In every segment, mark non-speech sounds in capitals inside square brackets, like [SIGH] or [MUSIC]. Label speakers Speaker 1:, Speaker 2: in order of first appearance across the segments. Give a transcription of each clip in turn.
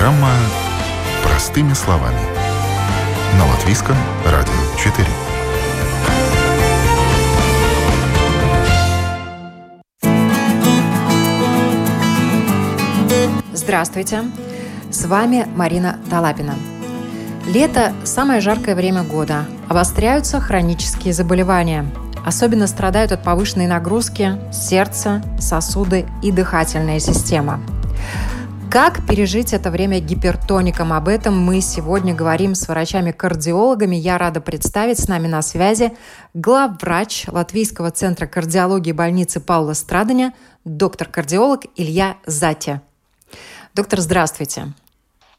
Speaker 1: Программа «Простыми словами» на Латвийском радио 4.
Speaker 2: Здравствуйте! С вами Марина Талапина. Лето – самое жаркое время года. Обостряются хронические заболевания. Особенно страдают от повышенной нагрузки сердце, сосуды и дыхательная система – как пережить это время гипертоником? Об этом мы сегодня говорим с врачами-кардиологами. Я рада представить с нами на связи главврач Латвийского центра кардиологии больницы Паула Страдания, доктор-кардиолог Илья Затя. Доктор, здравствуйте.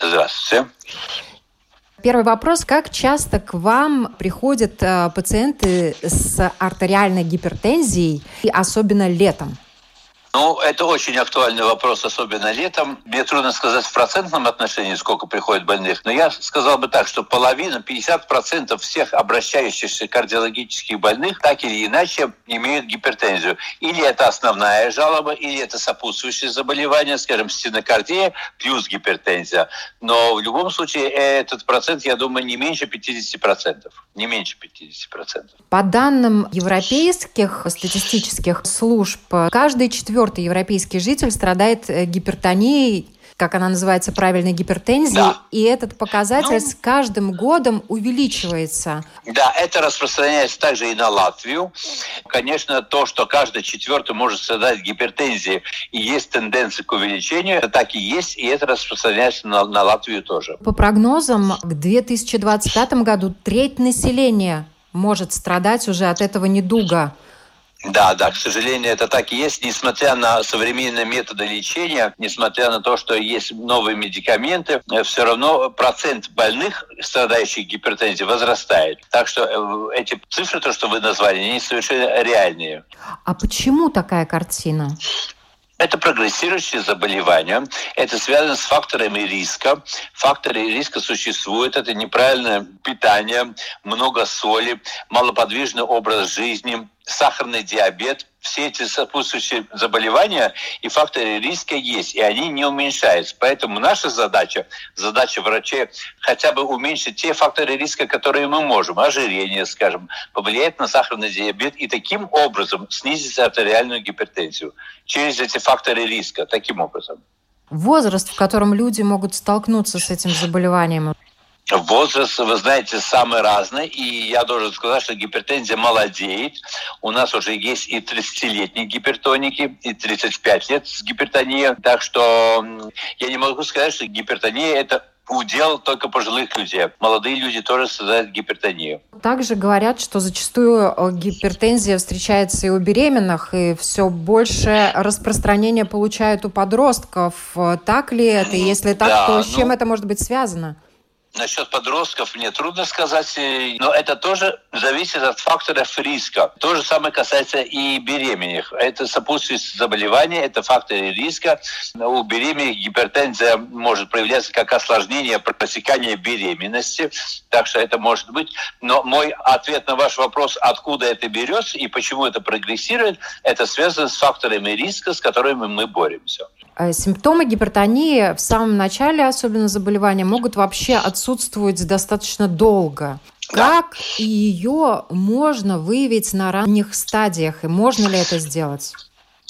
Speaker 3: Здравствуйте.
Speaker 2: Первый вопрос. Как часто к вам приходят э, пациенты с артериальной гипертензией, и особенно летом?
Speaker 3: Ну, это очень актуальный вопрос, особенно летом. Мне трудно сказать в процентном отношении, сколько приходит больных, но я сказал бы так, что половина, 50% всех обращающихся кардиологических больных так или иначе имеют гипертензию. Или это основная жалоба, или это сопутствующее заболевание, скажем, стенокардия плюс гипертензия. Но в любом случае этот процент, я думаю, не меньше 50%. Не меньше 50%.
Speaker 2: По данным европейских статистических служб, каждый четвертый четвертый европейский житель страдает э, гипертонией, как она называется, правильной гипертензией, да. и этот показатель ну, с каждым годом увеличивается.
Speaker 3: Да, это распространяется также и на Латвию. Конечно, то, что каждый четвертый может страдать гипертензией, и есть тенденция к увеличению, это так и есть, и это распространяется на, на Латвию тоже.
Speaker 2: По прогнозам, к 2025 году треть населения может страдать уже от этого недуга.
Speaker 3: Да, да, к сожалению, это так и есть, несмотря на современные методы лечения, несмотря на то, что есть новые медикаменты, э, все равно процент больных, страдающих гипертензией, возрастает. Так что э, эти цифры, то, что вы назвали, они совершенно реальные.
Speaker 2: А почему такая картина?
Speaker 3: Это прогрессирующие заболевания. Это связано с факторами риска. Факторы риска существуют. Это неправильное питание, много соли, малоподвижный образ жизни, сахарный диабет, все эти сопутствующие заболевания и факторы риска есть, и они не уменьшаются. Поэтому наша задача, задача врачей, хотя бы уменьшить те факторы риска, которые мы можем, ожирение, скажем, повлиять на сахарный диабет и таким образом снизить артериальную гипертензию через эти факторы риска, таким образом.
Speaker 2: Возраст, в котором люди могут столкнуться с этим заболеванием,
Speaker 3: Возраст, вы знаете, самый разный. И я должен сказать, что гипертензия молодеет. У нас уже есть и 30-летние гипертоники, и 35 лет с гипертонией. Так что я не могу сказать, что гипертония – это удел только пожилых людей. Молодые люди тоже страдают гипертонию.
Speaker 2: Также говорят, что зачастую э, гипертензия встречается и у беременных, и все больше распространения получают у подростков. Так ли это? И если так, да, то с чем ну, это может быть связано?
Speaker 3: Насчет подростков мне трудно сказать, э, но это тоже зависит от факторов риска. То же самое касается и беременных. Это сопутствующие заболевания, это факторы риска. У беременных гипертензия может проявляться как осложнение протекания беременности, так что это может быть. Но мой ответ на ваш вопрос, откуда это берется и почему это прогрессирует, это связано с факторами риска, с которыми мы боремся.
Speaker 2: Э, симптомы гипертонии в самом начале, особенно заболевания, могут вообще отсутствовать достаточно долго. Как ее можно выявить на ранних стадиях, и можно ли это сделать?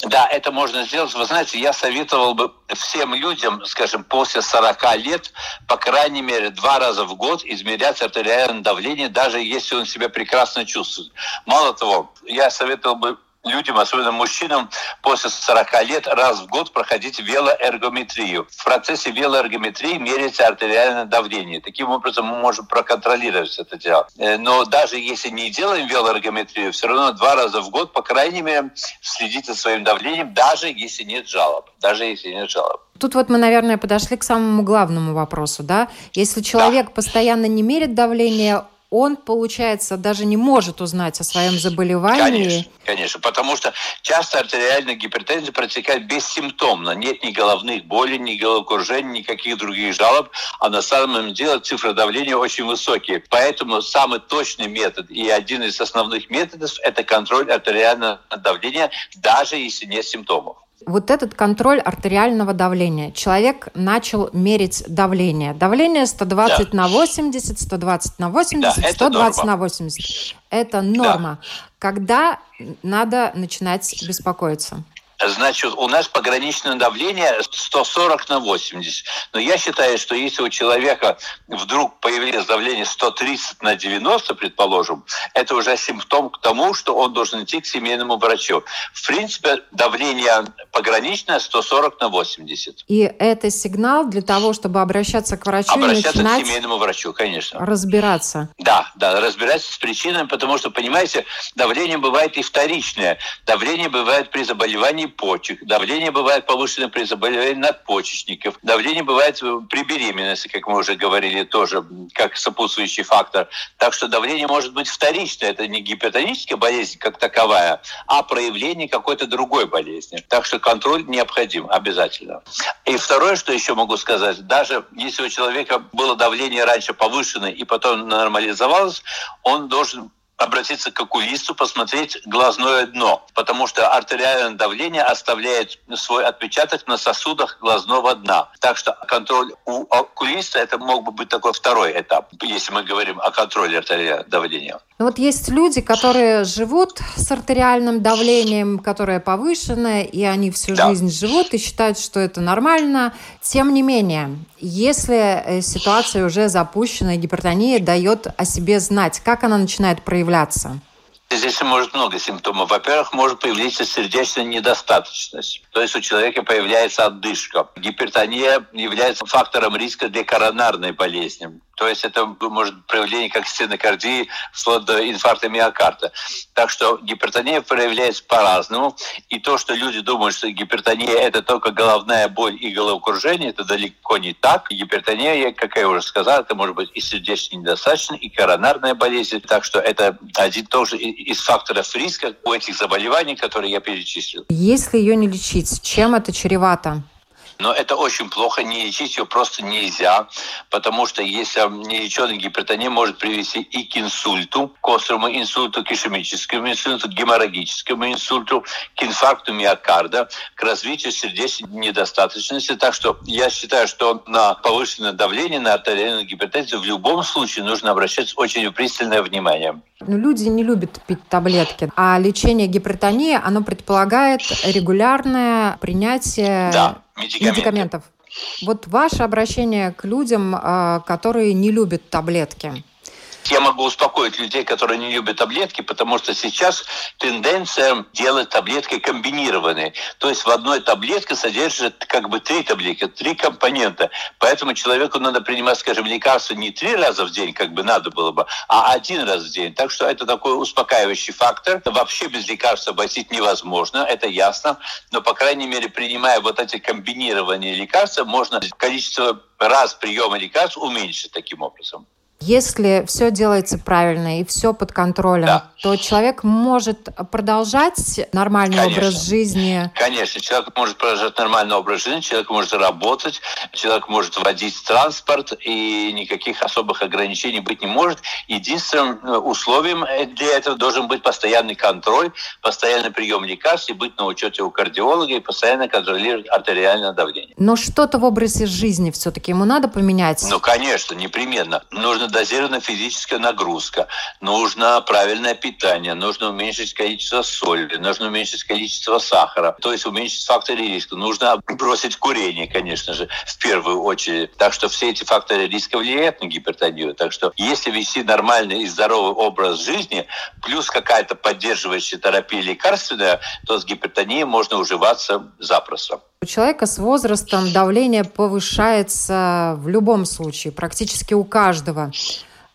Speaker 3: Да, это можно сделать. Вы знаете, я советовал бы всем людям, скажем, после 40 лет, по крайней мере, два раза в год измерять артериальное давление, даже если он себя прекрасно чувствует. Мало того, я советовал бы людям, особенно мужчинам, после 40 лет раз в год проходить велоэргометрию. В процессе велоэргометрии меряется артериальное давление. Таким образом мы можем проконтролировать это дело. Э, но даже если не делаем велоэргометрию, все равно два раза в год, по крайней мере, следить за своим давлением, даже если нет жалоб. Даже если нет жалоб.
Speaker 2: Тут вот мы, наверное, подошли к самому главному вопросу, да? Если человек да. постоянно не мерит давление, он, получается, даже не может узнать о своем заболевании.
Speaker 3: Конечно, конечно, потому что часто артериальная гипертензия протекает бессимптомно. Нет ни головных болей, ни головокружения, никаких других жалоб, а на самом деле цифры давления очень высокие. Поэтому самый точный метод и один из основных методов – это контроль артериального давления, даже если нет симптомов.
Speaker 2: Вот этот контроль артериального давления. Человек начал мерить давление. Давление 120 да. на 80, 120 на 80, да, 120 норма. на 80. Это норма. Да. Когда надо начинать беспокоиться?
Speaker 3: Значит, у нас пограничное давление 140 на 80. Но я считаю, что если у человека вдруг появилось давление 130 на 90, предположим, это уже симптом к тому, что он должен идти к семейному врачу. В принципе, давление пограничное 140 на 80.
Speaker 2: И это сигнал для того, чтобы обращаться к врачу
Speaker 3: обращаться
Speaker 2: и начинать
Speaker 3: к семейному врачу, конечно.
Speaker 2: Разбираться.
Speaker 3: Да, да, разбираться с причинами, потому что, понимаете, давление бывает и вторичное. Давление бывает при заболевании почек. Давление бывает повышенное при заболевании надпочечников. Давление бывает при беременности, как мы уже говорили, тоже как сопутствующий фактор. Так что давление может быть вторичное. Это не гипертоническая болезнь как таковая, а проявление какой-то другой болезни. Так что контроль необходим обязательно. И второе, что еще могу сказать, даже если у человека было давление раньше повышенное и потом нормализовалось, он должен обратиться к окулисту, посмотреть глазное дно, потому что артериальное давление оставляет свой отпечаток на сосудах глазного дна. Так что контроль у окулиста это мог бы быть такой второй этап, если мы говорим о контроле артериального давления.
Speaker 2: Ну вот есть люди, которые живут с артериальным давлением, которое повышенное, и они всю да. жизнь живут и считают, что это нормально. Тем не менее, если э, ситуация уже запущена, гипертония дает о себе знать, как она начинает проявляться?
Speaker 3: Здесь может много симптомов. Во-первых, может появиться сердечная недостаточность. То есть у человека появляется отдышка. Гипертония является фактором риска для коронарной болезни. То есть это может проявление как стенокардии, вплоть до инфаркта миокарда. Так что гипертония проявляется по-разному. И то, что люди думают, что гипертония – это только головная боль и головокружение, это далеко не так. Гипертония, как я уже сказал, это может быть и сердечная недостаточность, и коронарная болезнь. Так что это один тоже из факторов риска у этих заболеваний, которые я перечислил.
Speaker 2: Если ее не лечить, чем это чревато?
Speaker 3: Но это очень плохо, не лечить ее просто нельзя, потому что если нелеченная гипертония может привести и к инсульту, к острому инсульту, к ишемическому инсульту, к геморрагическому инсульту, к инфаркту миокарда, к развитию сердечной недостаточности. Так что я считаю, что на повышенное давление, на артериальную гипертензию в любом случае нужно обращать очень пристальное внимание.
Speaker 2: Но люди не любят пить таблетки, а лечение гипертонии, оно предполагает регулярное принятие
Speaker 3: да
Speaker 2: медикаментов. медикаментов. Вот ваше обращение к людям, а, которые не любят таблетки.
Speaker 3: Я могу успокоить людей, которые не любят таблетки, потому что сейчас тенденция делать таблетки комбинированные. То есть в одной таблетке содержит как бы три таблетки, три компонента. Поэтому человеку надо принимать, скажем, лекарства не три раза в день, как бы надо было бы, а один раз в день. Так что это такой успокаивающий фактор. Вообще без лекарств обойтись невозможно, это ясно. Но, по крайней мере, принимая вот эти комбинированные лекарства, можно количество раз приема лекарств уменьшить таким образом.
Speaker 2: Если все делается правильно и все под контролем, да. то человек может продолжать нормальный Конечно. образ жизни.
Speaker 3: Конечно, человек может продолжать нормальный образ жизни, человек может работать, человек может водить транспорт, и никаких особых ограничений быть не может. Единственным э, условием для этого должен быть постоянный контроль, постоянный прием лекарств, и быть на учете у кардиолога и постоянно контролировать артериальное давление.
Speaker 2: Но что-то в образе жизни все-таки ему надо поменять?
Speaker 3: Ну, конечно, непременно. Нужно дозированная физическая нагрузка, нужно правильное питание, нужно уменьшить количество соли, нужно уменьшить количество сахара, то есть уменьшить факторы риска. Нужно бросить курение, конечно же, в первую очередь. Так что все эти факторы риска влияют на гипертонию. Так что если вести нормальный и здоровый образ жизни, плюс какая-то поддерживающая терапия лекарственная, то с гипертонией можно уживаться запросто.
Speaker 2: У человека с возрастом давление повышается в любом случае, практически у каждого.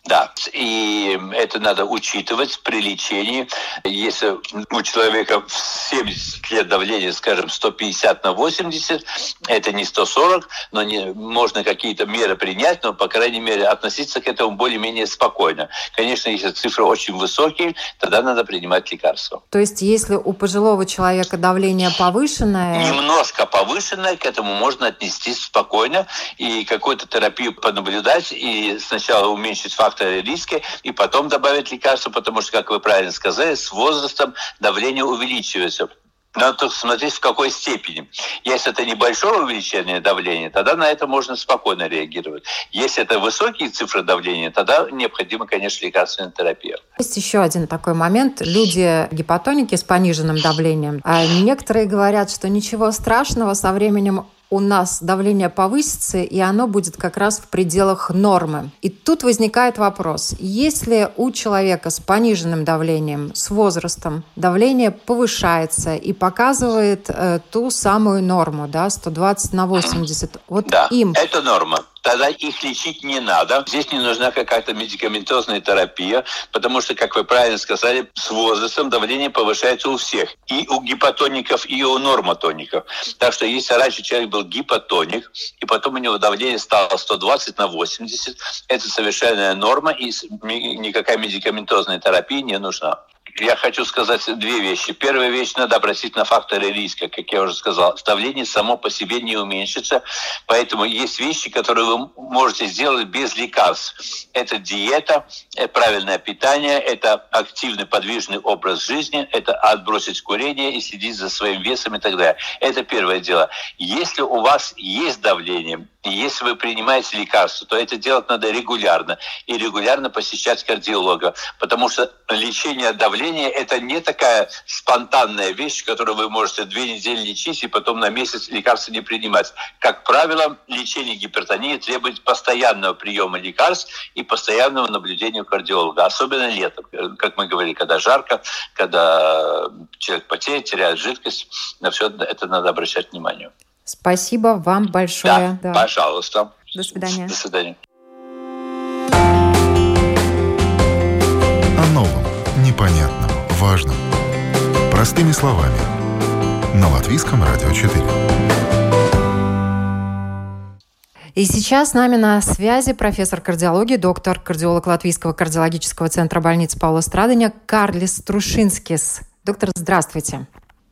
Speaker 3: Да, и это надо учитывать при лечении. Если у человека в 70 лет давление, скажем, 150 на 80, это не 140, но не, можно какие-то меры принять, но, по крайней мере, относиться к этому более-менее спокойно. Конечно, если цифры очень высокие, тогда надо принимать лекарства.
Speaker 2: То есть, если у пожилого человека давление повышенное...
Speaker 3: Немножко повышенное, к этому можно отнестись спокойно и какую-то терапию понаблюдать, и сначала уменьшить фактор факторы риска и потом добавить лекарства, потому что, как вы правильно сказали, с возрастом давление увеличивается. Надо смотреть, в какой степени. Если это небольшое увеличение давления, тогда на это можно спокойно реагировать. Если это высокие цифры давления, тогда необходима, конечно, лекарственная терапия.
Speaker 2: Есть еще один такой момент. Люди гипотоники с пониженным давлением. А некоторые говорят, что ничего страшного, со временем у нас давление повысится, и оно будет как раз в пределах нормы. И тут возникает вопрос, если у человека с пониженным давлением, с возрастом, давление повышается и показывает э, ту самую норму, да, 120 на 80, вот
Speaker 3: да,
Speaker 2: им...
Speaker 3: это норма тогда их лечить не надо. Здесь не нужна какая-то медикаментозная терапия, потому что, как вы правильно сказали, с возрастом давление повышается у всех. И у гипотоников, и у нормотоников. Так что если раньше человек был гипотоник, и потом у него давление стало 120 на 80, это совершенная норма, и никакая медикаментозная терапия не нужна я хочу сказать две вещи. Первая вещь, надо обратить на факторы риска, как я уже сказал. Давление само по себе не уменьшится, поэтому есть вещи, которые вы можете сделать без лекарств. Это диета, это правильное питание, это активный подвижный образ жизни, это отбросить курение и следить за своим весом и так далее. Это первое дело. Если у вас есть давление, если вы принимаете лекарства, то это делать надо регулярно. И регулярно посещать кардиолога. Потому что лечение давления – это не такая спонтанная вещь, которую вы можете две недели лечить и потом на месяц лекарства не принимать. Как правило, лечение гипертонии требует постоянного приема лекарств и постоянного наблюдения у кардиолога. Особенно летом, как мы говорили, когда жарко, когда человек потеет, теряет жидкость. На все это надо обращать внимание.
Speaker 2: Спасибо вам большое.
Speaker 3: Да, да. пожалуйста.
Speaker 2: До свидания.
Speaker 3: До свидания.
Speaker 1: О новом, непонятном, важном. Простыми словами. На Латвийском радио 4.
Speaker 2: И сейчас с нами на связи профессор кардиологии, доктор, кардиолог Латвийского кардиологического центра больницы Паула Страдания Карлис Трушинскис. Доктор, здравствуйте.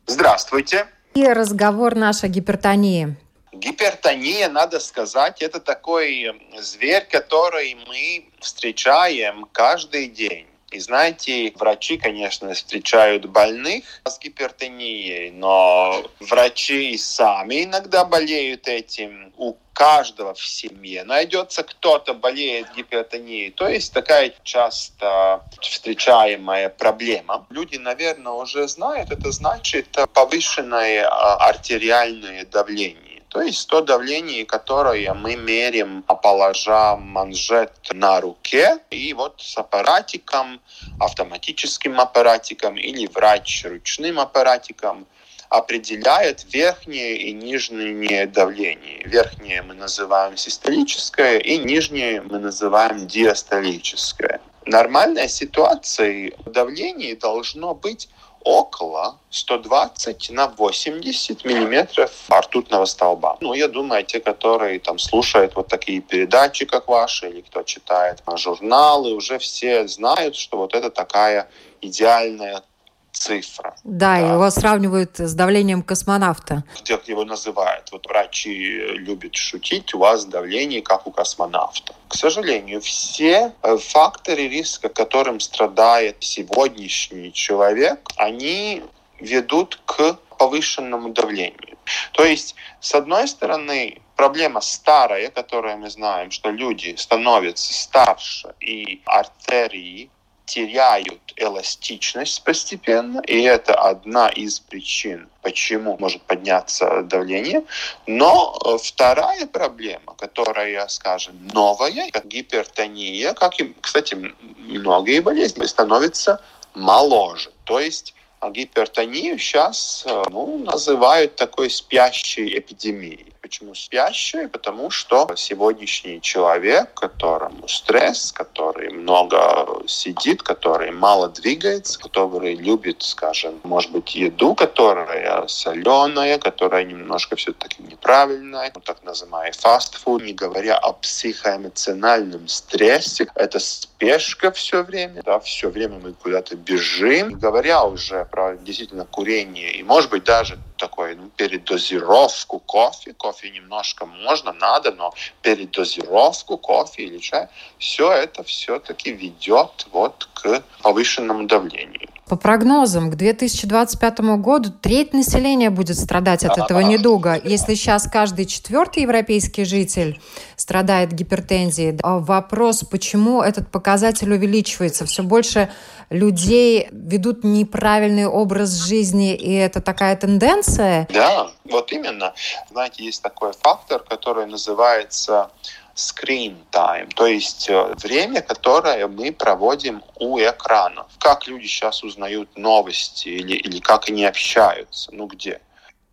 Speaker 4: Здравствуйте.
Speaker 2: И разговор наш о гипертонии.
Speaker 4: Гипертония, надо сказать, это такой зверь, который мы встречаем каждый день. И знаете, врачи, конечно, встречают больных с гипертонией, но врачи сами иногда болеют этим. У каждого в семье найдется кто-то болеет гипертонией. То есть такая часто встречаемая проблема. Люди, наверное, уже знают, это значит повышенное а, артериальное давление. То есть то давление, которое мы меряем, положа манжет на руке, и вот с аппаратиком, автоматическим аппаратиком или врач ручным аппаратиком определяет верхнее и нижнее давление. Верхнее мы называем систолическое, и нижнее мы называем диастолическое. Нормальная ситуация давление должно быть около 120 на 80 миллиметров ртутного столба. Ну, я думаю, те, которые там слушают вот такие передачи, как ваши, или кто читает журналы, уже все знают, что вот это такая идеальная цифра.
Speaker 2: Да, да, его сравнивают с давлением космонавта.
Speaker 4: Как его называют. Вот врачи любят шутить, у вас давление как у космонавта. К сожалению, все э, факторы риска, которым страдает сегодняшний человек, они ведут к повышенному давлению. То есть, с одной стороны, проблема старая, которую мы знаем, что люди становятся старше, и артерии теряют эластичность постепенно, и это одна из причин, почему может подняться давление. Но э, вторая проблема, которая, скажем, новая, гипертония, как и, кстати, многие болезни, становятся моложе. То есть гипертонию сейчас э, ну, называют такой спящей эпидемией. Почему спящий? Потому что сегодняшний человек, которому стресс, который много сидит, который мало двигается, который любит, скажем, может быть, еду, которая соленая, которая немножко все-таки неправильная, ну, так называемый фастфуд, не говоря о психоэмоциональном стрессе, это спешка все время, да, все время мы куда-то бежим, не говоря уже про действительно курение и, может быть, даже такой ну, передозировку кофе, кофе немножко можно, надо, но передозировку кофе или чая, все это все-таки ведет вот к повышенному давлению.
Speaker 2: По прогнозам, к 2025 году треть населения будет страдать от этого недуга. Если сейчас каждый четвертый европейский житель страдает гипертензией, а вопрос, почему этот показатель увеличивается? Все больше людей ведут неправильный образ жизни, и это такая тенденция?
Speaker 4: Да, вот именно. Знаете, есть такой фактор, который называется screen time, то есть э, время, которое мы проводим у экрана. Как люди сейчас узнают новости или, или как они общаются, ну где?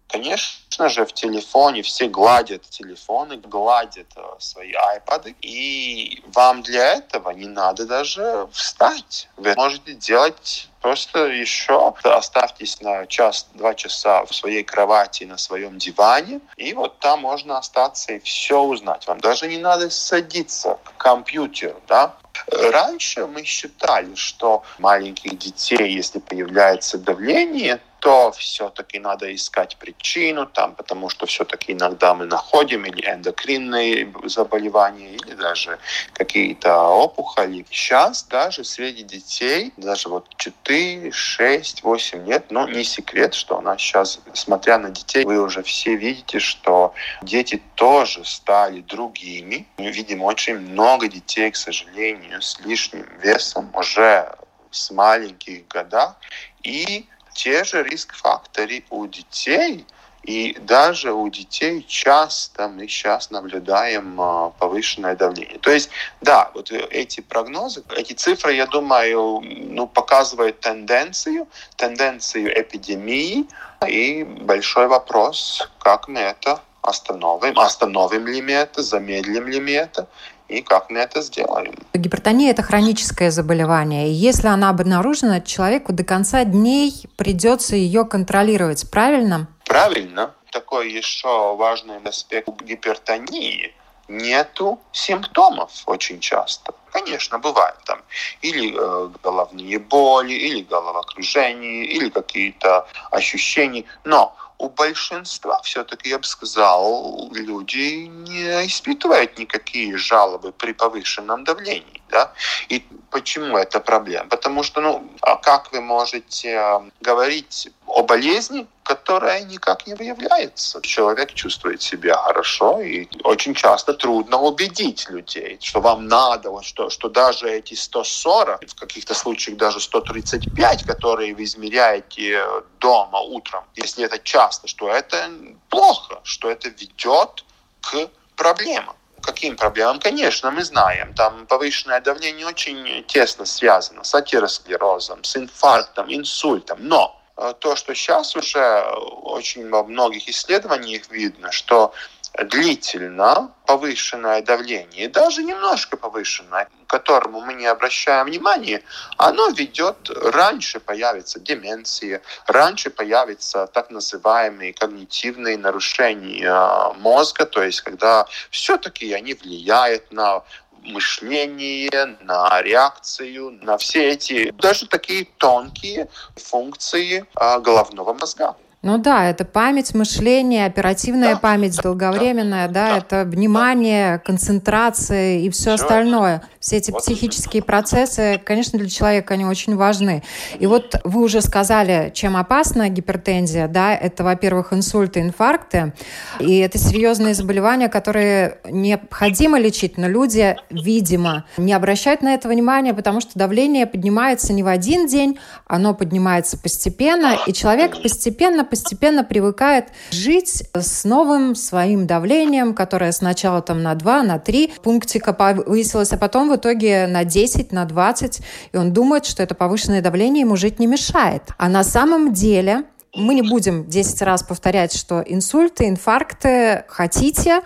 Speaker 4: Конечно же, в телефоне все гладят телефоны, гладят э, свои айпады, и вам для этого не надо даже встать. Вы можете делать просто еще оставьтесь на час-два часа в своей кровати, на своем диване, и вот там можно остаться и все узнать. Вам даже не надо садиться к компьютеру, да, Раньше мы считали, что маленьких детей, если появляется давление, то все-таки надо искать причину, там, потому что все-таки иногда мы находим или эндокринные заболевания, или даже какие-то опухоли. Сейчас даже среди детей, даже вот 4, 6, 8 лет, но не секрет, что у нас сейчас, смотря на детей, вы уже все видите, что дети тоже стали другими. Мы видим очень много детей, к сожалению, с лишним весом уже с маленьких годах. И те же риск-факторы у детей, и даже у детей часто мы сейчас наблюдаем а, повышенное давление. То есть, да, вот эти прогнозы, эти цифры, я думаю, ну, показывают тенденцию, тенденцию эпидемии. И большой вопрос, как мы это остановим, остановим ли мы это, замедлим ли мы это, и как мы это сделаем.
Speaker 2: Гипертония – это хроническое заболевание. И если она обнаружена, человеку до конца дней придется ее контролировать. Правильно?
Speaker 4: Правильно. Такой еще важный аспект гипертонии – нету симптомов очень часто. Конечно, бывает там или э, головные боли, или головокружение, или какие-то ощущения, но у большинства все-таки, я бы сказал, люди не испытывают никакие жалобы при повышенном давлении. Да? И почему это проблема? Потому что, ну, а как вы можете э, говорить о болезни, которая никак не выявляется? Человек чувствует себя хорошо, и очень часто трудно убедить людей, что вам надо, вот что, что даже эти 140, в каких-то случаях даже 135, которые вы измеряете дома утром, если это часто, что это плохо, что это ведет к проблемам каким проблемам? Конечно, мы знаем, там повышенное давление очень тесно связано с атеросклерозом, с инфарктом, инсультом, но э, то, что сейчас уже очень во многих исследованиях видно, что длительно повышенное давление, даже немножко повышенное, к которому мы не обращаем внимания, оно ведет, раньше появится деменция, раньше появятся так называемые когнитивные нарушения мозга, то есть когда все-таки они влияют на мышление, на реакцию, на все эти даже такие тонкие функции а, головного мозга.
Speaker 2: Ну да, это память, мышление, оперативная да. память долговременная, да, да, это внимание, концентрация и все, все остальное. Все эти вот психические это. процессы, конечно, для человека они очень важны. И вот вы уже сказали, чем опасна гипертензия, да, это, во-первых, инсульты, инфаркты, и это серьезные заболевания, которые необходимо лечить, но люди, видимо, не обращают на это внимания, потому что давление поднимается не в один день, оно поднимается постепенно, и человек постепенно постепенно привыкает жить с новым своим давлением, которое сначала там на 2, на 3 пунктика повысилось, а потом в итоге на 10, на 20. И он думает, что это повышенное давление ему жить не мешает. А на самом деле мы не будем 10 раз повторять, что инсульты, инфаркты хотите,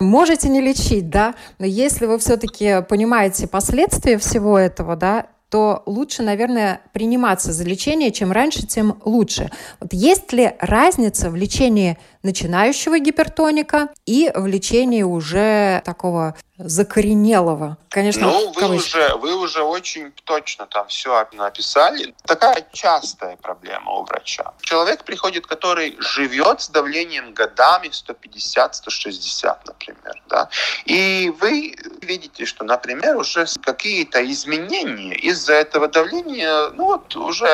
Speaker 2: можете не лечить, да, но если вы все-таки понимаете последствия всего этого, да, то лучше, наверное, приниматься за лечение. Чем раньше, тем лучше. Вот есть ли разница в лечении начинающего гипертоника и в лечении уже такого закоренелого. Конечно,
Speaker 4: ну, вы уже, вы уже очень точно там все написали. Такая частая проблема у врача. Человек приходит, который живет с давлением годами 150-160, например. Да? И вы видите, что, например, уже какие-то изменения из-за этого давления, ну вот уже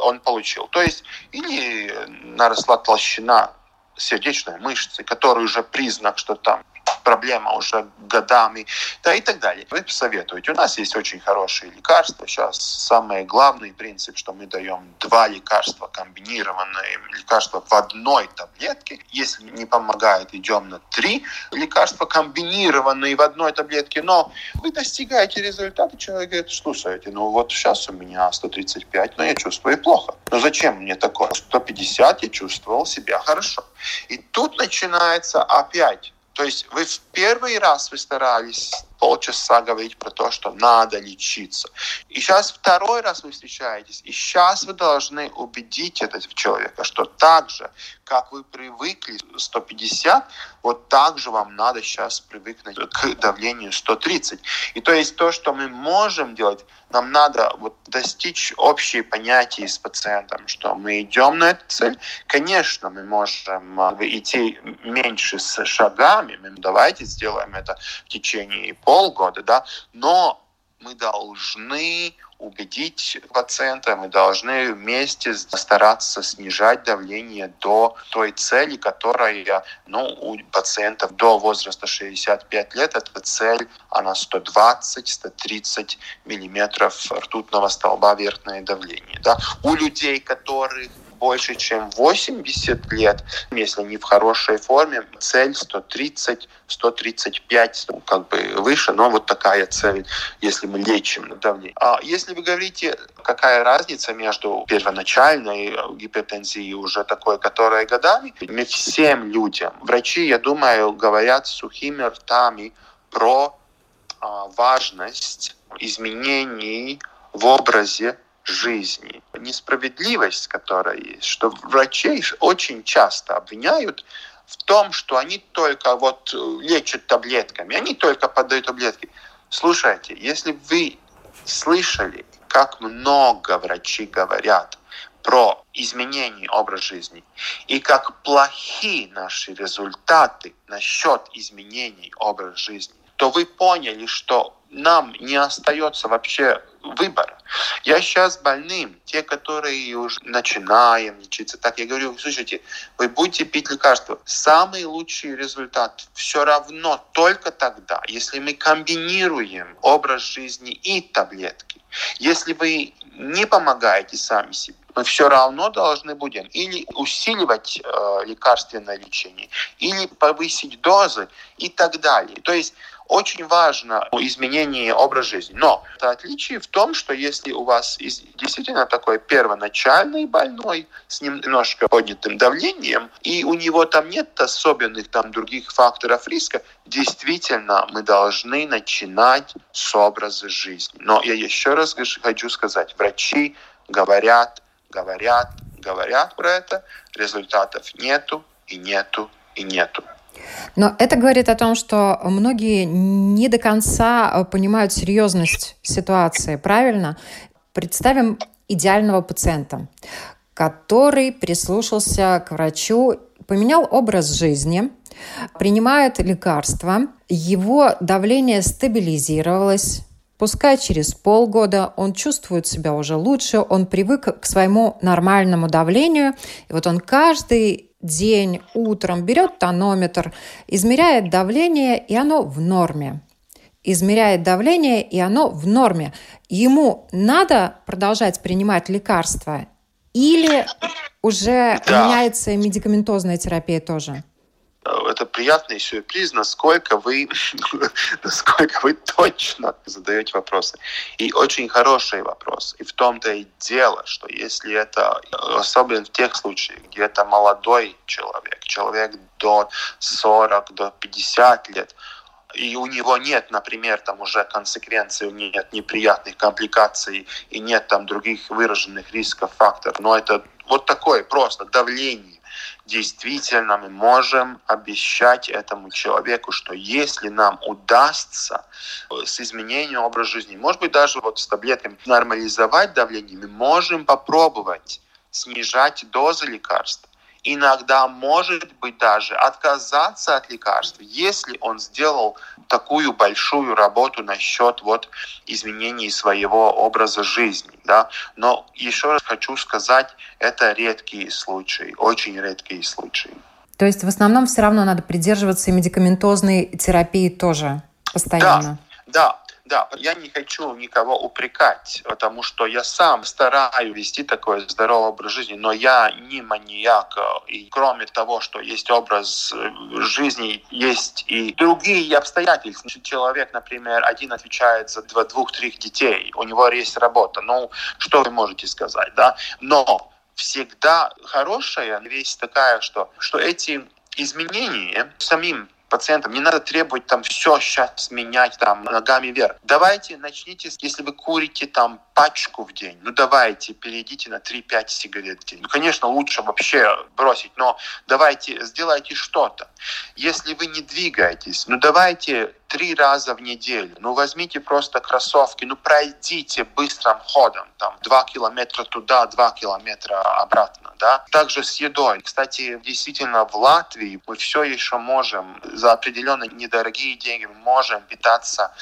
Speaker 4: он получил. То есть или наросла толщина сердечной мышцы, который уже признак, что там проблема уже годами, да и так далее. Вы посоветуете. У нас есть очень хорошие лекарства. Сейчас самый главный принцип, что мы даем два лекарства, комбинированные лекарства в одной таблетке. Если не помогает, идем на три лекарства, комбинированные в одной таблетке. Но вы достигаете результата, человек говорит, слушайте, ну вот сейчас у меня 135, но я чувствую плохо. Но зачем мне такое? 150 я чувствовал себя хорошо. И тут начинается опять то есть вы в первый раз вы старались полчаса говорить про то, что надо лечиться. И сейчас второй раз вы встречаетесь, и сейчас вы должны убедить этого человека, что так же, как вы привыкли 150, вот так же вам надо сейчас привыкнуть к давлению 130. И то есть то, что мы можем делать, нам надо вот достичь общие понятия с пациентом, что мы идем на эту цель. Конечно, мы можем а, идти меньше с шагами, мы давайте сделаем это в течение полгода, да, но мы должны убедить пациента, мы должны вместе стараться снижать давление до той цели, которая ну, у пациентов до возраста 65 лет, эта цель, она 120-130 миллиметров ртутного столба верхнее давление. Да? У людей, которых больше, чем 80 лет, если не в хорошей форме, цель 130, 135, ну, как бы выше, но вот такая цель, если мы лечим давление. А если вы говорите, какая разница между первоначальной гипертензией уже такой, которая годами, мы всем людям, врачи, я думаю, говорят сухими ртами про а, важность изменений в образе жизни. Несправедливость, которая есть, что врачей очень часто обвиняют в том, что они только вот э, лечат таблетками, они только подают таблетки. Слушайте, если вы слышали, как много врачи говорят про изменение образа жизни и как плохие наши результаты насчет изменений образа жизни, то вы поняли, что нам не остается вообще выбора. Я сейчас больным, те, которые уже начинаем лечиться, так я говорю, слушайте, вы будете пить лекарства. Самый лучший результат все равно только тогда, если мы комбинируем образ жизни и таблетки. Если вы не помогаете сами себе, мы все равно должны будем или усиливать э, лекарственное лечение, или повысить дозы и так далее. То есть очень важно изменение образа жизни. Но отличие в том, что если у вас действительно такой первоначальный больной с немножко поднятым давлением, и у него там нет особенных там других факторов риска, действительно мы должны начинать с образа жизни. Но я еще раз хочу сказать, врачи говорят, говорят, говорят про это, результатов нету и нету и нету.
Speaker 2: Но это говорит о том, что многие не до конца э, понимают серьезность ситуации, правильно? Представим идеального пациента, который прислушался к врачу, поменял образ жизни, принимает лекарства, его давление стабилизировалось, Пускай через полгода он чувствует себя уже лучше, он привык к своему нормальному давлению, и вот он каждый день утром берет тонометр, измеряет давление, и оно в норме. Измеряет давление, и оно в норме. Ему надо продолжать принимать лекарства или уже да. меняется медикаментозная терапия тоже?
Speaker 4: Это приятный сюрприз, насколько вы, [LAUGHS] насколько вы точно задаете вопросы. И очень хороший вопрос. И в том-то и дело, что если это, особенно в тех случаях, где это молодой человек, человек до 40, до 50 лет, и у него нет, например, там уже консеквенций, нет неприятных компликаций и нет там других выраженных рисков, факторов, но это вот такое просто давление действительно мы можем обещать этому человеку, что если нам удастся с изменением образа жизни, может быть, даже вот с таблетками нормализовать давление, мы можем попробовать снижать дозы лекарств иногда, может быть, даже отказаться от лекарств, если он сделал такую большую работу насчет вот изменений своего образа жизни. Да? Но еще раз хочу сказать, это редкие случаи, очень редкие случаи.
Speaker 2: То есть в основном все равно надо придерживаться и медикаментозной терапии тоже постоянно?
Speaker 4: Да, да. Да, я не хочу никого упрекать, потому что я сам стараюсь вести такой здоровый образ жизни, но я не маньяк. И кроме того, что есть образ э, жизни, есть и другие обстоятельства. Человек, например, один отвечает за двух-трех детей, у него есть работа. Ну, что вы можете сказать, да? Но всегда хорошая вещь такая, что, что эти изменения самим пациентам. Не надо требовать там все сейчас менять там ногами вверх. Давайте начните, если вы курите там пачку в день, ну давайте перейдите на 3-5 сигарет в день. Ну, конечно, лучше вообще бросить, но давайте сделайте что-то. Если вы не двигаетесь, ну давайте три раза в неделю. Ну, возьмите просто кроссовки, ну, пройдите быстрым ходом, там, два километра туда, два километра обратно, да. Также с едой. Кстати, действительно, в Латвии мы все еще можем за определенно недорогие деньги можем питаться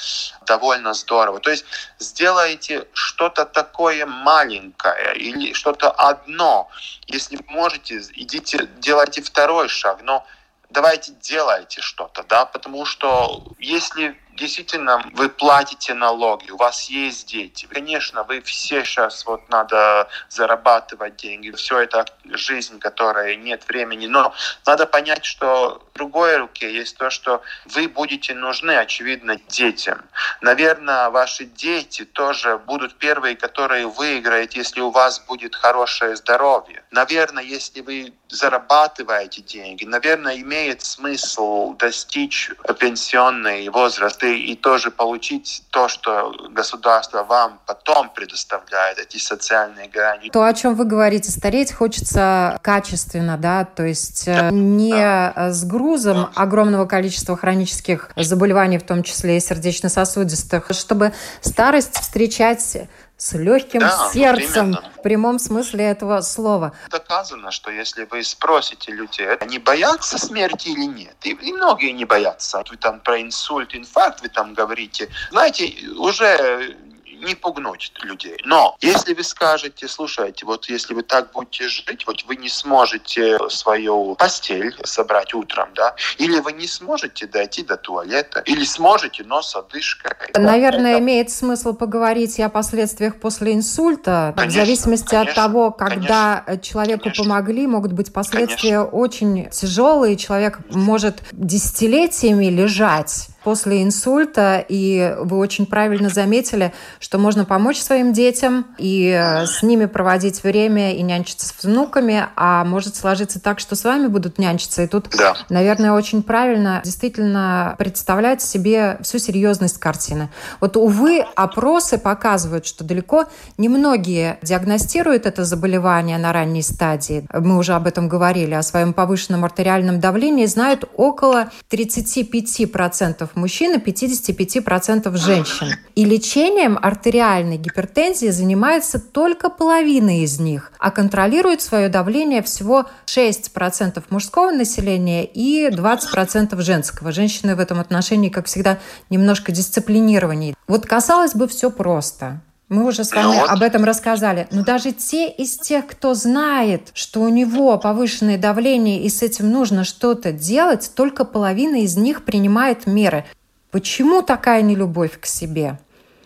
Speaker 4: довольно здорово. То есть сделайте что-то такое маленькое или что-то одно. Если можете, идите, делайте второй шаг, но давайте делайте что-то, да, потому что если действительно вы платите налоги, у вас есть дети. Конечно, вы все сейчас вот надо зарабатывать деньги, все это жизнь, которая нет времени, но надо понять, что в другой руке есть то, что вы будете нужны, очевидно, детям. Наверное, ваши дети тоже будут первые, которые выиграют, если у вас будет хорошее здоровье. Наверное, если вы зарабатываете деньги, наверное, имеет смысл достичь пенсионный возраст и, и тоже получить то, что государство вам потом предоставляет, эти социальные гарантии.
Speaker 2: То, о чем вы говорите, стареть хочется качественно, да, то есть э, да, не да. с грузом да. огромного количества хронических заболеваний, в том числе и сердечно-сосудистых, чтобы старость встречать с легким да, сердцем ну, в прямом смысле этого слова.
Speaker 4: Доказано, что если вы спросите людей, они боятся смерти или нет, и, и многие не боятся. Вы там про инсульт, инфаркт, вы там говорите. Знаете, уже не пугнуть людей. Но если вы скажете, слушайте, вот если вы так будете жить, вот вы не сможете свою постель собрать утром, да, или вы не сможете дойти до туалета, или сможете, но с одышкой.
Speaker 2: Наверное, это... имеет смысл поговорить и о последствиях после инсульта. Конечно, в зависимости конечно, от того, когда конечно, человеку конечно. помогли, могут быть последствия конечно. очень тяжелые. Человек может десятилетиями лежать после инсульта, и вы очень правильно заметили, что можно помочь своим детям и э, с ними проводить время и нянчиться с внуками, а может сложиться так, что с вами будут нянчиться. И тут, да. наверное, очень правильно действительно представлять себе всю серьезность картины. Вот, увы, опросы показывают, что далеко не многие диагностируют это заболевание на ранней стадии. Мы уже об этом говорили, о своем повышенном артериальном давлении знают около 35% мужчин и 55% женщин. И лечением артериальной гипертензии занимается только половина из них, а контролирует свое давление всего 6% мужского населения и 20% женского. Женщины в этом отношении, как всегда, немножко дисциплинированнее. Вот казалось бы, все просто. Мы уже с вами ну, вот. об этом рассказали. Но даже те из тех, кто знает, что у него повышенное давление и с этим нужно что-то делать, только половина из них принимает меры. Почему такая нелюбовь к себе?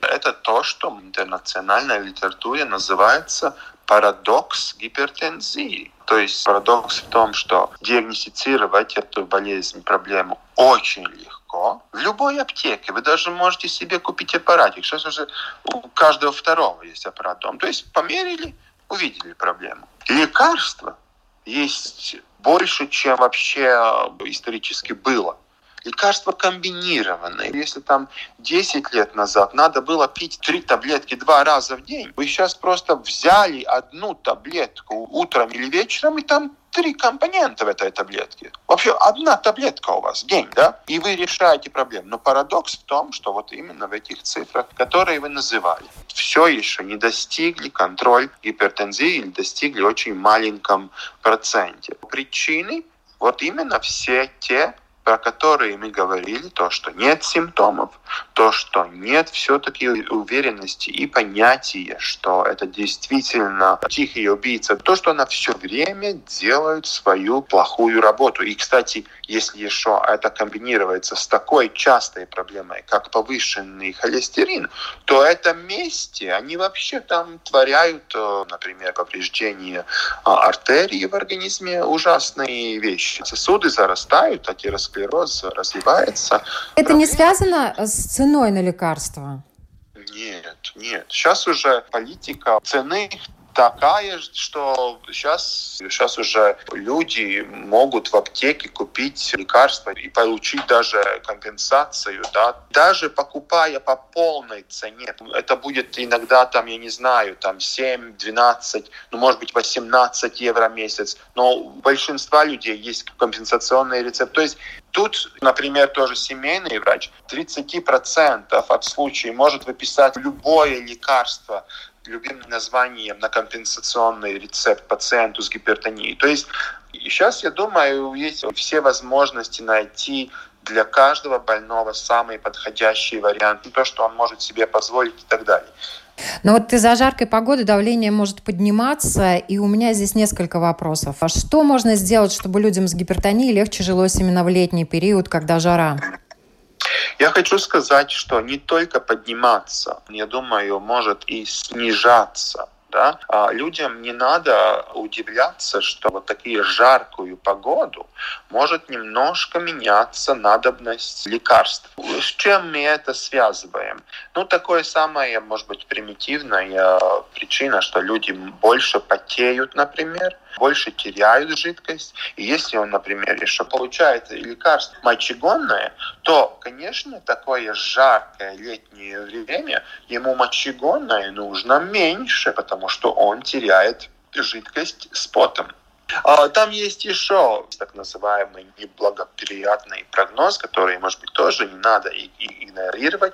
Speaker 4: Это то, что в интернациональной литературе называется парадокс гипертензии. То есть парадокс в том, что диагностицировать эту болезнь, проблему очень легко. В любой аптеке вы даже можете себе купить аппаратик. Сейчас уже у каждого второго есть аппарат дома. То есть померили, увидели проблему. Лекарства есть больше, чем вообще исторически было. Лекарства комбинированные. Если там 10 лет назад надо было пить три таблетки два раза в день, вы сейчас просто взяли одну таблетку утром или вечером, и там три компонента в этой таблетке. Вообще одна таблетка у вас в день, да? И вы решаете проблему. Но парадокс в том, что вот именно в этих цифрах, которые вы называли, все еще не достигли контроль гипертензии или достигли очень маленьком проценте. Причины вот именно все те про которые мы говорили, то, что нет симптомов, то, что нет все-таки уверенности и понятия, что это действительно тихий убийца, то, что она все время делает свою плохую работу. И, кстати, если еще это комбинируется с такой частой проблемой, как повышенный холестерин, то это вместе они вообще там творяют, э, например, повреждение а, артерии в организме, ужасные вещи. Сосуды зарастают, атеросклероз склероз развивается.
Speaker 2: Это не связано с ценой на лекарства?
Speaker 4: Нет, нет. Сейчас уже политика цены такая, что сейчас, сейчас уже люди могут в аптеке купить лекарства и получить даже компенсацию, да, даже покупая по полной цене. Это будет иногда там, я не знаю, там 7, 12, ну, может быть, 18 евро в месяц, но у большинства людей есть компенсационный рецепт. То есть Тут, например, тоже семейный врач 30% от случаев может выписать любое лекарство любимым названием на компенсационный рецепт пациенту с гипертонией. То есть сейчас, я думаю, есть все возможности найти для каждого больного самый подходящий вариант, то, что он может себе позволить и так далее.
Speaker 2: Но вот из-за жаркой погоды давление может подниматься, и у меня здесь несколько вопросов. А что можно сделать, чтобы людям с гипертонией легче жилось именно в летний период, когда жара?
Speaker 4: Я хочу сказать, что не только подниматься, я думаю, может и снижаться да, а людям не надо удивляться, что вот такие жаркую погоду может немножко меняться надобность лекарств. С чем мы это связываем? Ну, такое самое, может быть, примитивная причина, что люди больше потеют, например, больше теряют жидкость. И если он, например, еще получает лекарство мочегонное, то, конечно, такое жаркое летнее время ему мочегонное нужно меньше, потому что он теряет жидкость с потом. А, там есть еще так называемый неблагоприятный прогноз, который, может быть, тоже не надо игнорировать.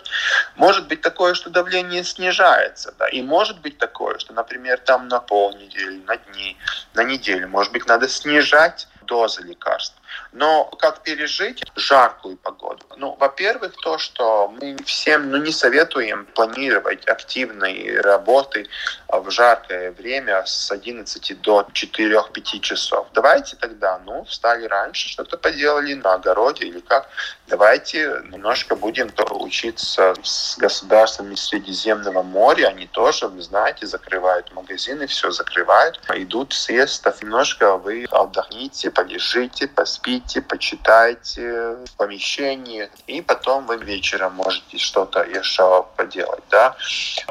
Speaker 4: Может быть такое, что давление снижается, да, и может быть такое, что, например, там на полнедели, на дни, на неделю, может быть, надо снижать дозы лекарств. Но как пережить жаркую погоду? Ну, во-первых, то, что мы всем ну, не советуем планировать активные работы в жаркое время с 11 до 4-5 часов. Давайте тогда, ну, встали раньше, что-то поделали на огороде или как. Давайте немножко будем учиться с государствами Средиземного моря. Они тоже, вы знаете, закрывают магазины, все закрывают. Идут съездов. Немножко вы отдохните, полежите, поспите поспите, почитайте в помещении, и потом вы вечером можете что-то еще поделать, да.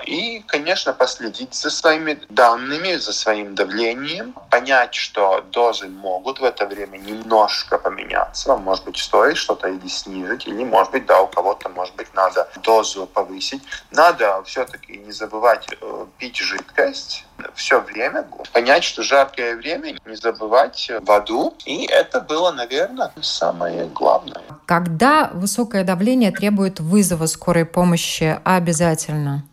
Speaker 4: И, конечно, последить за своими данными, за своим давлением, понять, что дозы могут в это время немножко поменяться, может быть, стоит что-то или снизить, или, может быть, да, у кого-то, может быть, надо дозу повысить. Надо все-таки не забывать э, пить жидкость, все время, понять, что жаркое время, не забывать воду. И это было, наверное, самое главное.
Speaker 2: Когда высокое давление требует вызова скорой помощи обязательно?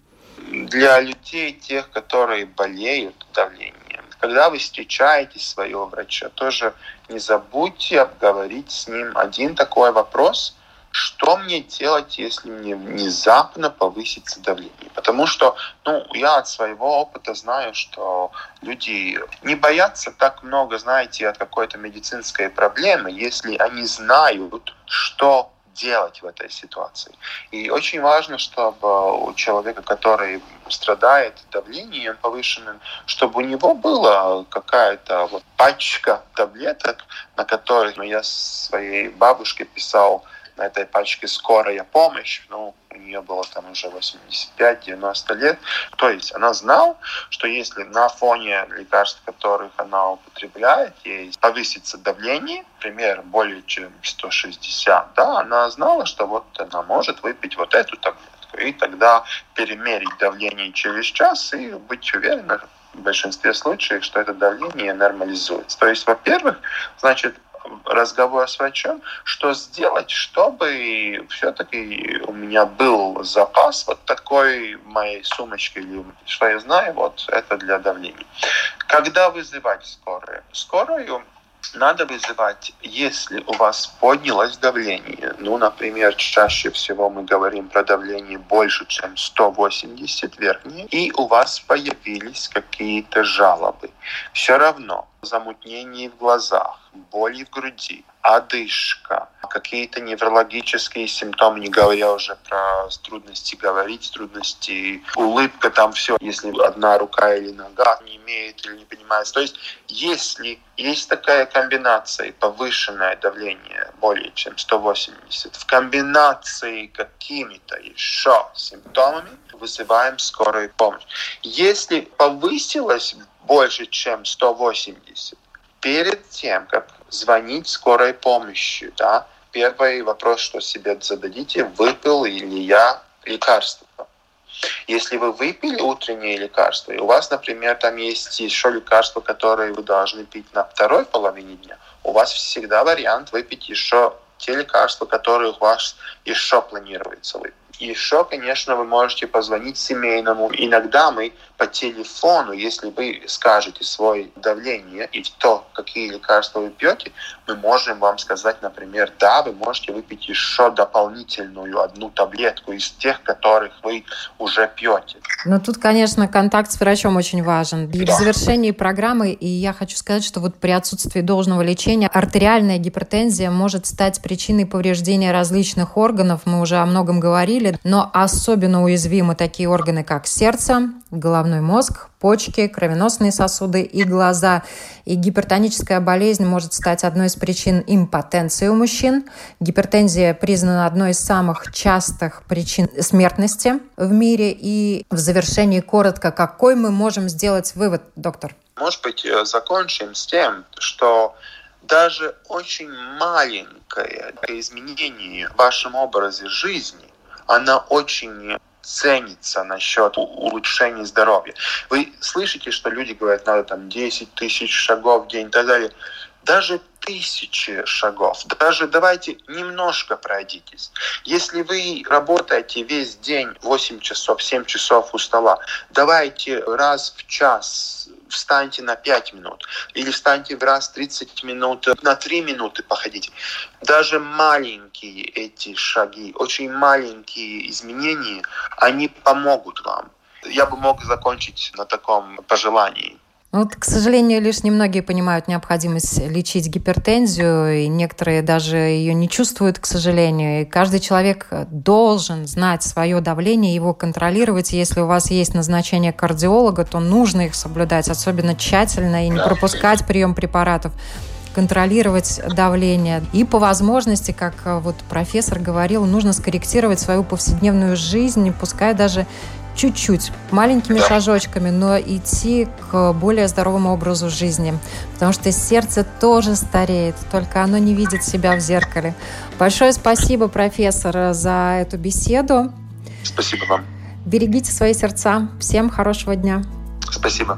Speaker 4: Для людей, тех, которые болеют давлением, когда вы встречаете своего врача, тоже не забудьте обговорить с ним один такой вопрос – что мне делать, если мне внезапно повысится давление? Потому что ну, я от своего опыта знаю, что люди не боятся так много, знаете, от какой-то медицинской проблемы, если они знают, что делать в этой ситуации. И очень важно, чтобы у человека, который страдает давлением повышенным, чтобы у него была какая-то вот пачка таблеток, на которых ну, я своей бабушке писал на этой пачке «Скорая помощь», ну, у нее было там уже 85-90 лет. То есть она знала, что если на фоне лекарств, которых она употребляет, ей повысится давление, например, более чем 160, да, она знала, что вот она может выпить вот эту таблетку. И тогда перемерить давление через час и быть уверенным, в большинстве случаев, что это давление нормализуется. То есть, во-первых, значит, разговор с врачом, что сделать, чтобы все-таки у меня был запас вот такой моей сумочке, или что я знаю, вот это для давления. Когда вызывать скорую? Скорую надо вызывать, если у вас поднялось давление. Ну, например, чаще всего мы говорим про давление больше, чем 180 верхние, и у вас появились какие-то жалобы. Все равно замутнение в глазах, боли в груди, одышка, какие-то неврологические симптомы, не говоря уже про трудности говорить, трудности, улыбка, там все, если одна рука или нога не имеет или не понимает. То есть, если есть такая комбинация, повышенное давление более чем 180, в комбинации какими-то еще симптомами, вызываем скорую помощь. Если повысилось больше, чем 180, перед тем, как звонить скорой помощи, да, первый вопрос, что себе зададите, выпил ли я лекарство. Если вы выпили утреннее лекарство, и у вас, например, там есть еще лекарство, которое вы должны пить на второй половине дня, у вас всегда вариант выпить еще те лекарства, которые у вас еще планируется выпить. Еще, конечно, вы можете позвонить семейному. Иногда мы по телефону, если вы скажете свое давление и то, какие лекарства вы пьете, мы можем вам сказать, например, да, вы можете выпить еще дополнительную одну таблетку из тех, которых вы уже пьете.
Speaker 2: Но тут, конечно, контакт с врачом очень важен. И да. в завершении программы, и я хочу сказать, что вот при отсутствии должного лечения артериальная гипертензия может стать причиной повреждения различных органов. Мы уже о многом говорили, но особенно уязвимы такие органы, как сердце, головной мозг, почки, кровеносные сосуды и глаза. И гипертоническая болезнь может стать одной из причин импотенции у мужчин. Гипертензия признана одной из самых частых причин смертности в мире. И в завершении коротко, какой мы можем сделать вывод, доктор?
Speaker 4: Может быть, э, закончим с тем, что даже очень маленькое изменение в вашем образе жизни, она очень ценится насчет улучшения здоровья. Вы слышите, что люди говорят, надо там 10 тысяч шагов в день и так далее. Даже тысячи шагов, даже давайте немножко пройдитесь. Если вы работаете весь день 8 часов, 7 часов у стола, давайте раз в час встаньте на 5 минут, или встаньте в раз 30 минут, на 3 минуты походите. Даже маленькие эти шаги, очень маленькие изменения, они помогут вам. Я бы мог закончить на таком пожелании.
Speaker 2: Ну, вот, к сожалению, лишь немногие понимают необходимость лечить гипертензию, и некоторые даже ее не чувствуют, к сожалению. И каждый человек должен знать свое давление, его контролировать. Если у вас есть назначение кардиолога, то нужно их соблюдать особенно тщательно и не пропускать прием препаратов контролировать давление. И по возможности, как вот профессор говорил, нужно скорректировать свою повседневную жизнь, пускай даже чуть-чуть, маленькими да. шажочками, но идти к более здоровому образу жизни. Потому что сердце тоже стареет, только оно не видит себя в зеркале. Большое спасибо, профессор, за эту беседу.
Speaker 4: Спасибо вам.
Speaker 2: Берегите свои сердца. Всем хорошего дня.
Speaker 4: Спасибо.